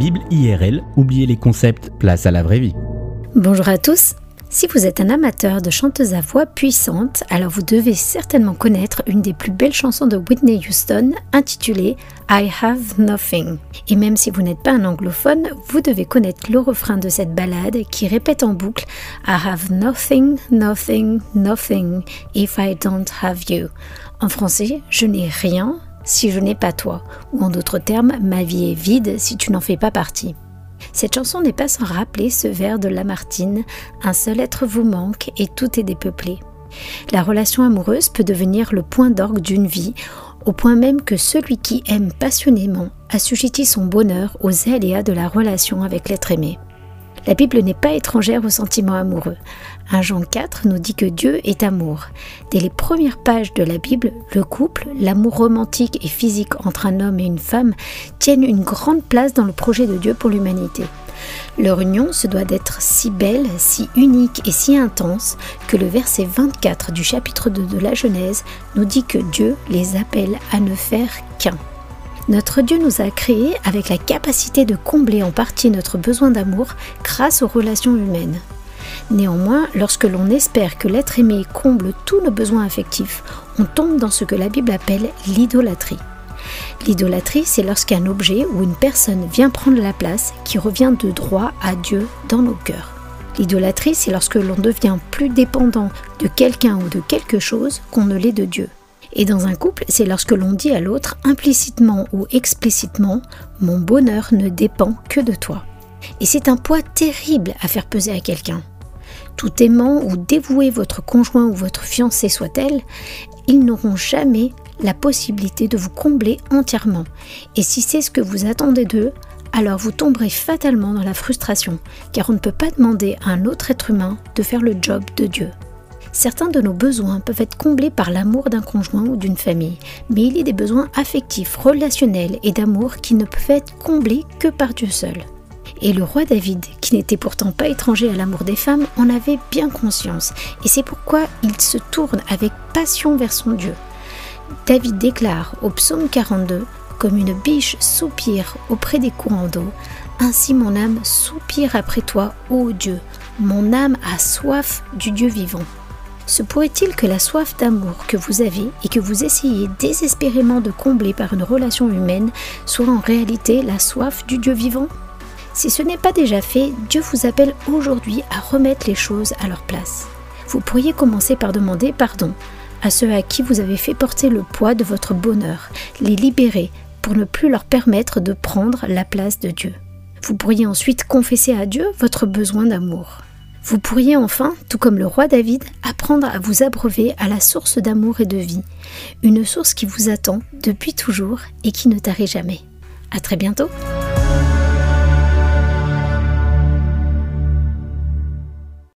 Bible IRL, oubliez les concepts, place à la vraie vie. Bonjour à tous. Si vous êtes un amateur de chanteuses à voix puissante, alors vous devez certainement connaître une des plus belles chansons de Whitney Houston intitulée I Have Nothing. Et même si vous n'êtes pas un anglophone, vous devez connaître le refrain de cette ballade qui répète en boucle I have nothing, nothing, nothing if I don't have you. En français, je n'ai rien si je n'ai pas toi, ou en d'autres termes, ma vie est vide si tu n'en fais pas partie. Cette chanson n'est pas sans rappeler ce vers de Lamartine Un seul être vous manque et tout est dépeuplé. La relation amoureuse peut devenir le point d'orgue d'une vie, au point même que celui qui aime passionnément assujettit son bonheur aux aléas de la relation avec l'être aimé. La Bible n'est pas étrangère aux sentiments amoureux. 1 Jean 4 nous dit que Dieu est amour. Dès les premières pages de la Bible, le couple, l'amour romantique et physique entre un homme et une femme tiennent une grande place dans le projet de Dieu pour l'humanité. Leur union se doit d'être si belle, si unique et si intense que le verset 24 du chapitre 2 de la Genèse nous dit que Dieu les appelle à ne faire qu'un. Notre Dieu nous a créés avec la capacité de combler en partie notre besoin d'amour grâce aux relations humaines. Néanmoins, lorsque l'on espère que l'être aimé comble tous nos besoins affectifs, on tombe dans ce que la Bible appelle l'idolâtrie. L'idolâtrie, c'est lorsqu'un objet ou une personne vient prendre la place qui revient de droit à Dieu dans nos cœurs. L'idolâtrie, c'est lorsque l'on devient plus dépendant de quelqu'un ou de quelque chose qu'on ne l'est de Dieu. Et dans un couple, c'est lorsque l'on dit à l'autre implicitement ou explicitement Mon bonheur ne dépend que de toi. Et c'est un poids terrible à faire peser à quelqu'un. Tout aimant ou dévoué votre conjoint ou votre fiancé soit-elle, ils n'auront jamais la possibilité de vous combler entièrement. Et si c'est ce que vous attendez d'eux, alors vous tomberez fatalement dans la frustration, car on ne peut pas demander à un autre être humain de faire le job de Dieu. Certains de nos besoins peuvent être comblés par l'amour d'un conjoint ou d'une famille, mais il y a des besoins affectifs, relationnels et d'amour qui ne peuvent être comblés que par Dieu seul. Et le roi David, qui n'était pourtant pas étranger à l'amour des femmes, en avait bien conscience, et c'est pourquoi il se tourne avec passion vers son Dieu. David déclare au psaume 42 Comme une biche soupire auprès des courants d'eau, ainsi mon âme soupire après toi, ô Dieu. Mon âme a soif du Dieu vivant. Se pourrait-il que la soif d'amour que vous avez et que vous essayez désespérément de combler par une relation humaine soit en réalité la soif du Dieu vivant? Si ce n'est pas déjà fait, Dieu vous appelle aujourd'hui à remettre les choses à leur place. Vous pourriez commencer par demander pardon à ceux à qui vous avez fait porter le poids de votre bonheur, les libérer pour ne plus leur permettre de prendre la place de Dieu. Vous pourriez ensuite confesser à Dieu votre besoin d'amour. Vous pourriez enfin, tout comme le roi David, apprendre à vous abreuver à la source d'amour et de vie, une source qui vous attend depuis toujours et qui ne tarit jamais. À très bientôt!